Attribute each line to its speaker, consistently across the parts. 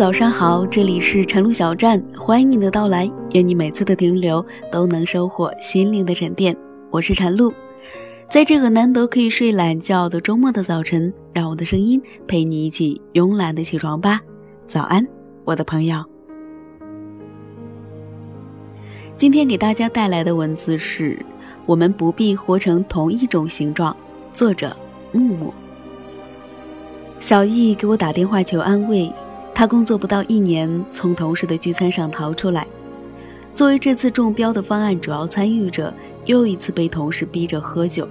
Speaker 1: 早上好，这里是晨露小站，欢迎你的到来。愿你每次的停留都能收获心灵的沉淀。我是晨露，在这个难得可以睡懒觉的周末的早晨，让我的声音陪你一起慵懒的起床吧。早安，我的朋友。今天给大家带来的文字是：我们不必活成同一种形状。作者：木木。小易给我打电话求安慰。他工作不到一年，从同事的聚餐上逃出来，作为这次中标的方案主要参与者，又一次被同事逼着喝酒。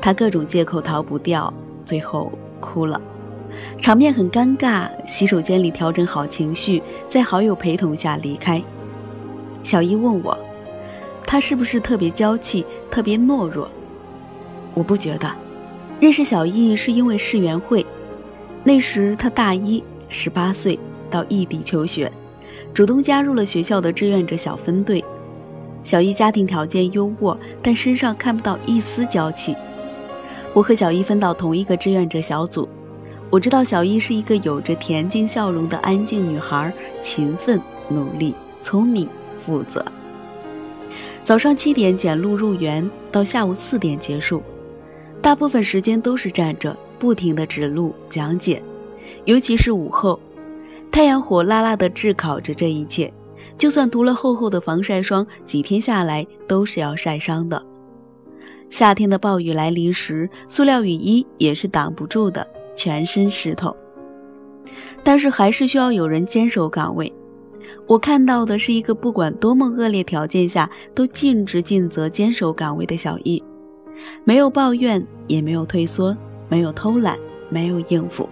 Speaker 1: 他各种借口逃不掉，最后哭了，场面很尴尬。洗手间里调整好情绪，在好友陪同下离开。小一问我，他是不是特别娇气、特别懦弱？我不觉得。认识小易是因为世园会，那时他大一。十八岁到异地求学，主动加入了学校的志愿者小分队。小一家庭条件优渥，但身上看不到一丝娇气。我和小一分到同一个志愿者小组。我知道小一是一个有着恬静笑容的安静女孩，勤奋、努力、聪明、负责。早上七点捡录入园，到下午四点结束，大部分时间都是站着，不停地指路讲解。尤其是午后，太阳火辣辣的炙烤着这一切，就算涂了厚厚的防晒霜，几天下来都是要晒伤的。夏天的暴雨来临时，塑料雨衣也是挡不住的，全身湿透。但是还是需要有人坚守岗位。我看到的是一个不管多么恶劣条件下都尽职尽责坚守岗位的小易，没有抱怨，也没有退缩，没有偷懒，没有应付。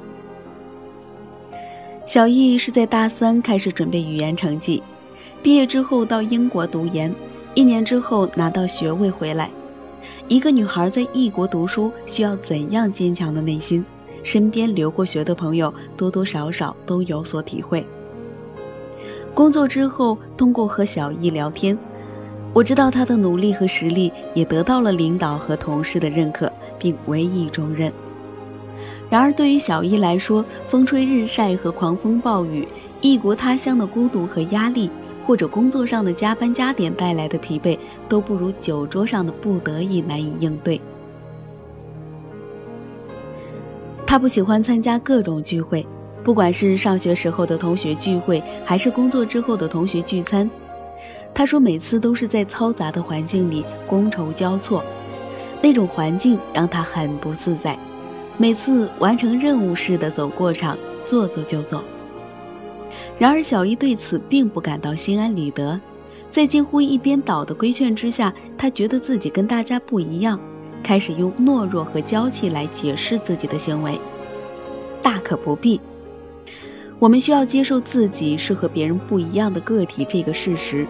Speaker 1: 小易是在大三开始准备语言成绩，毕业之后到英国读研，一年之后拿到学位回来。一个女孩在异国读书需要怎样坚强的内心？身边留过学的朋友多多少少都有所体会。工作之后，通过和小易聊天，我知道她的努力和实力也得到了领导和同事的认可，并委以重任。然而，对于小伊来说，风吹日晒和狂风暴雨，异国他乡的孤独和压力，或者工作上的加班加点带来的疲惫，都不如酒桌上的不得已难以应对。他不喜欢参加各种聚会，不管是上学时候的同学聚会，还是工作之后的同学聚餐。他说，每次都是在嘈杂的环境里觥筹交错，那种环境让他很不自在。每次完成任务似的走过场，做做就走。然而小伊对此并不感到心安理得，在近乎一边倒的规劝之下，他觉得自己跟大家不一样，开始用懦弱和娇气来解释自己的行为。大可不必。我们需要接受自己是和别人不一样的个体这个事实。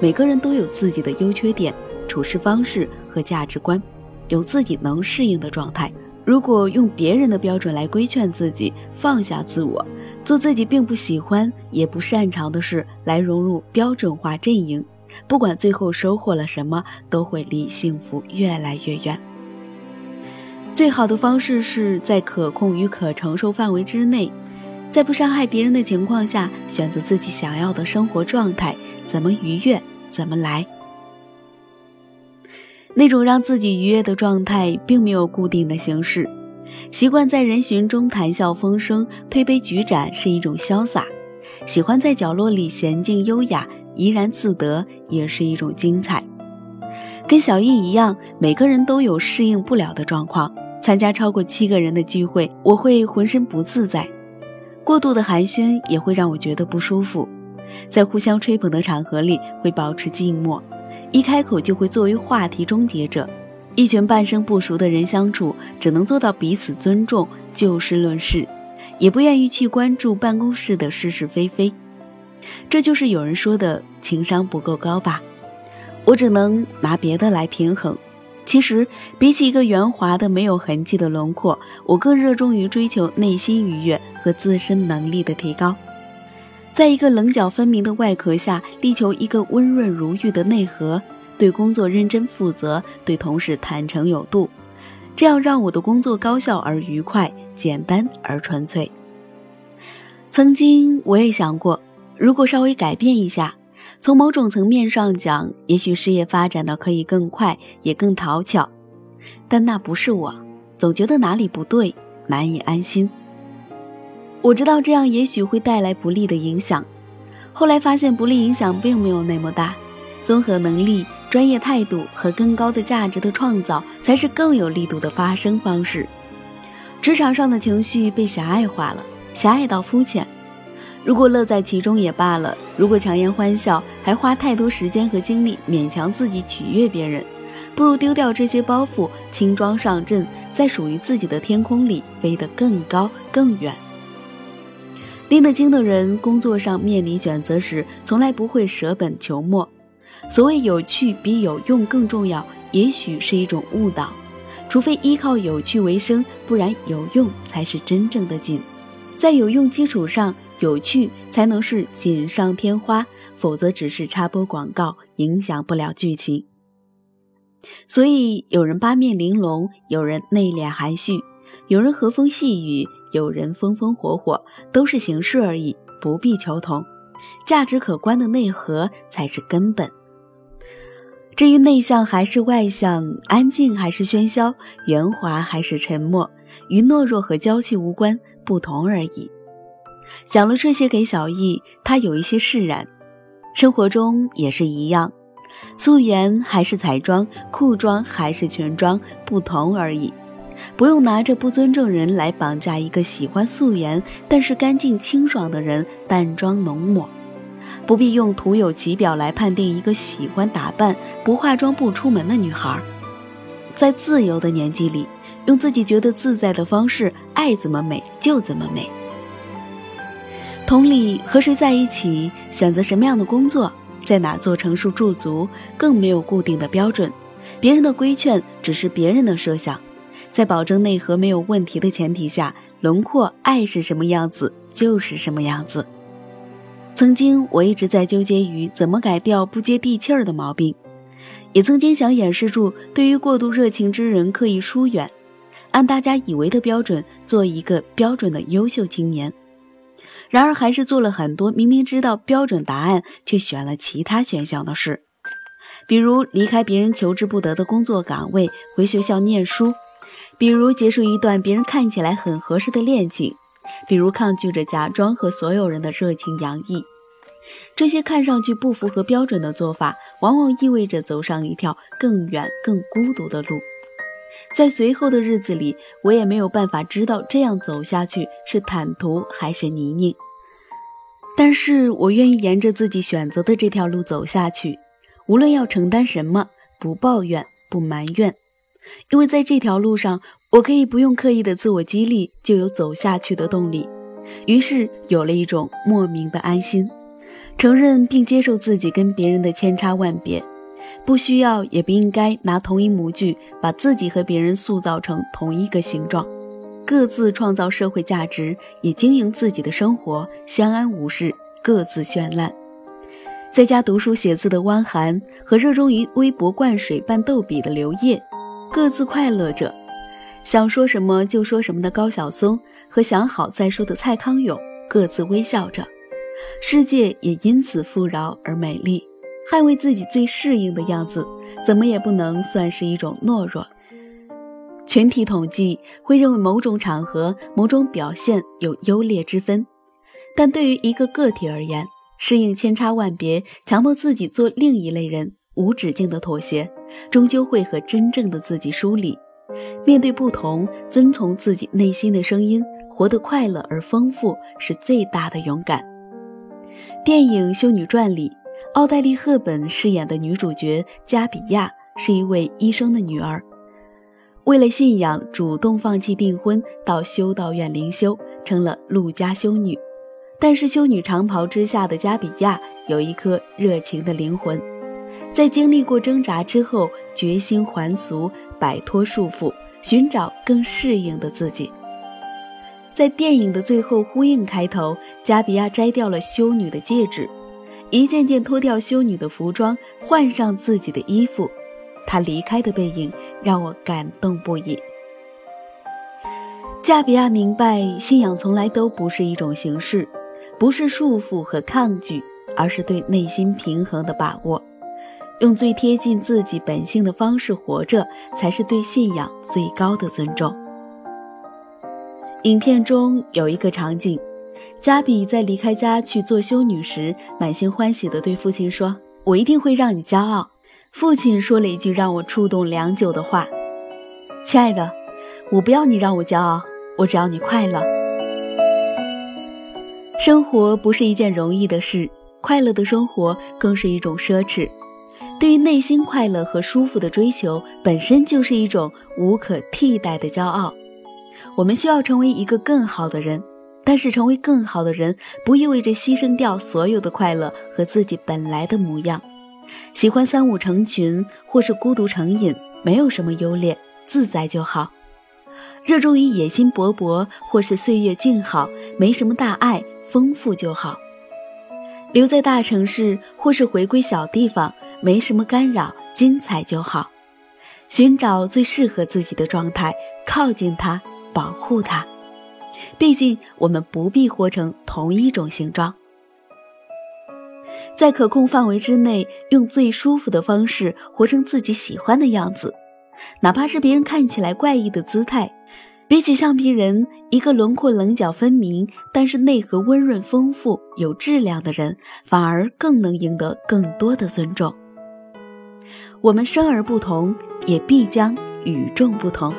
Speaker 1: 每个人都有自己的优缺点、处事方式和价值观，有自己能适应的状态。如果用别人的标准来规劝自己，放下自我，做自己并不喜欢也不擅长的事，来融入标准化阵营，不管最后收获了什么，都会离幸福越来越远。最好的方式是在可控与可承受范围之内，在不伤害别人的情况下，选择自己想要的生活状态，怎么愉悦怎么来。那种让自己愉悦的状态，并没有固定的形式。习惯在人群中谈笑风生、推杯举盏是一种潇洒；喜欢在角落里娴静优雅、怡然自得，也是一种精彩。跟小易一样，每个人都有适应不了的状况。参加超过七个人的聚会，我会浑身不自在；过度的寒暄也会让我觉得不舒服。在互相吹捧的场合里，会保持静默。一开口就会作为话题终结者，一群半生不熟的人相处，只能做到彼此尊重，就事论事，也不愿意去关注办公室的是是非非。这就是有人说的情商不够高吧？我只能拿别的来平衡。其实，比起一个圆滑的没有痕迹的轮廓，我更热衷于追求内心愉悦和自身能力的提高。在一个棱角分明的外壳下，力求一个温润如玉的内核。对工作认真负责，对同事坦诚有度，这样让我的工作高效而愉快，简单而纯粹。曾经我也想过，如果稍微改变一下，从某种层面上讲，也许事业发展的可以更快，也更讨巧。但那不是我，总觉得哪里不对，难以安心。我知道这样也许会带来不利的影响，后来发现不利影响并没有那么大。综合能力、专业态度和更高的价值的创造，才是更有力度的发声方式。职场上的情绪被狭隘化了，狭隘到肤浅。如果乐在其中也罢了，如果强颜欢笑，还花太多时间和精力勉强自己取悦别人，不如丢掉这些包袱，轻装上阵，在属于自己的天空里飞得更高更远。拎得清的人，工作上面临选择时，从来不会舍本求末。所谓有趣比有用更重要，也许是一种误导。除非依靠有趣为生，不然有用才是真正的锦。在有用基础上，有趣才能是锦上添花，否则只是插播广告，影响不了剧情。所以，有人八面玲珑，有人内敛含蓄，有人和风细雨。有人风风火火，都是形式而已，不必求同。价值可观的内核才是根本。至于内向还是外向，安静还是喧嚣，圆滑还是沉默，与懦弱和娇气无关，不同而已。讲了这些给小易，他有一些释然。生活中也是一样，素颜还是彩妆，裤装还是裙装，不同而已。不用拿着不尊重人来绑架一个喜欢素颜但是干净清爽的人，淡妆浓抹；不必用徒有其表来判定一个喜欢打扮、不化妆不出门的女孩。在自由的年纪里，用自己觉得自在的方式，爱怎么美就怎么美。同理，和谁在一起，选择什么样的工作，在哪做成熟驻足，更没有固定的标准。别人的规劝只是别人的设想。在保证内核没有问题的前提下，轮廓爱是什么样子就是什么样子。曾经我一直在纠结于怎么改掉不接地气儿的毛病，也曾经想掩饰住对于过度热情之人刻意疏远，按大家以为的标准做一个标准的优秀青年。然而还是做了很多明明知道标准答案却选了其他选项的事，比如离开别人求之不得的工作岗位，回学校念书。比如结束一段别人看起来很合适的恋情，比如抗拒着假装和所有人的热情洋溢，这些看上去不符合标准的做法，往往意味着走上一条更远、更孤独的路。在随后的日子里，我也没有办法知道这样走下去是坦途还是泥泞，但是我愿意沿着自己选择的这条路走下去，无论要承担什么，不抱怨，不埋怨。因为在这条路上，我可以不用刻意的自我激励，就有走下去的动力。于是有了一种莫名的安心，承认并接受自己跟别人的千差万别，不需要也不应该拿同一模具把自己和别人塑造成同一个形状，各自创造社会价值，也经营自己的生活，相安无事，各自绚烂。在家读书写字的汪涵和热衷于微博灌水拌逗比的刘烨。各自快乐着，想说什么就说什么的高晓松和想好再说的蔡康永各自微笑着，世界也因此富饶而美丽。捍卫自己最适应的样子，怎么也不能算是一种懦弱。群体统计会认为某种场合、某种表现有优劣之分，但对于一个个体而言，适应千差万别，强迫自己做另一类人。无止境的妥协，终究会和真正的自己疏离。面对不同，遵从自己内心的声音，活得快乐而丰富，是最大的勇敢。电影《修女传》里，奥黛丽·赫本饰演的女主角加比亚是一位医生的女儿，为了信仰，主动放弃订婚，到修道院灵修，成了陆家修女。但是，修女长袍之下的加比亚有一颗热情的灵魂。在经历过挣扎之后，决心还俗，摆脱束缚，寻找更适应的自己。在电影的最后呼应开头，加比亚摘掉了修女的戒指，一件件脱掉修女的服装，换上自己的衣服。她离开的背影让我感动不已。加比亚明白，信仰从来都不是一种形式，不是束缚和抗拒，而是对内心平衡的把握。用最贴近自己本性的方式活着，才是对信仰最高的尊重。影片中有一个场景，加比在离开家去做修女时，满心欢喜地对父亲说：“我一定会让你骄傲。”父亲说了一句让我触动良久的话：“亲爱的，我不要你让我骄傲，我只要你快乐。”生活不是一件容易的事，快乐的生活更是一种奢侈。对于内心快乐和舒服的追求，本身就是一种无可替代的骄傲。我们需要成为一个更好的人，但是成为更好的人不意味着牺牲掉所有的快乐和自己本来的模样。喜欢三五成群或是孤独成瘾，没有什么优劣，自在就好。热衷于野心勃勃或是岁月静好，没什么大碍，丰富就好。留在大城市或是回归小地方。没什么干扰，精彩就好。寻找最适合自己的状态，靠近它，保护它。毕竟我们不必活成同一种形状，在可控范围之内，用最舒服的方式活成自己喜欢的样子，哪怕是别人看起来怪异的姿态。比起橡皮人，一个轮廓棱角分明，但是内核温润丰富、有质量的人，反而更能赢得更多的尊重。我们生而不同，也必将与众不同。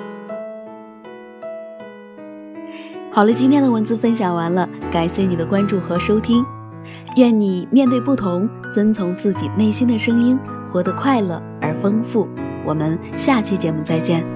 Speaker 1: 好了，今天的文字分享完了，感谢你的关注和收听。愿你面对不同，遵从自己内心的声音，活得快乐而丰富。我们下期节目再见。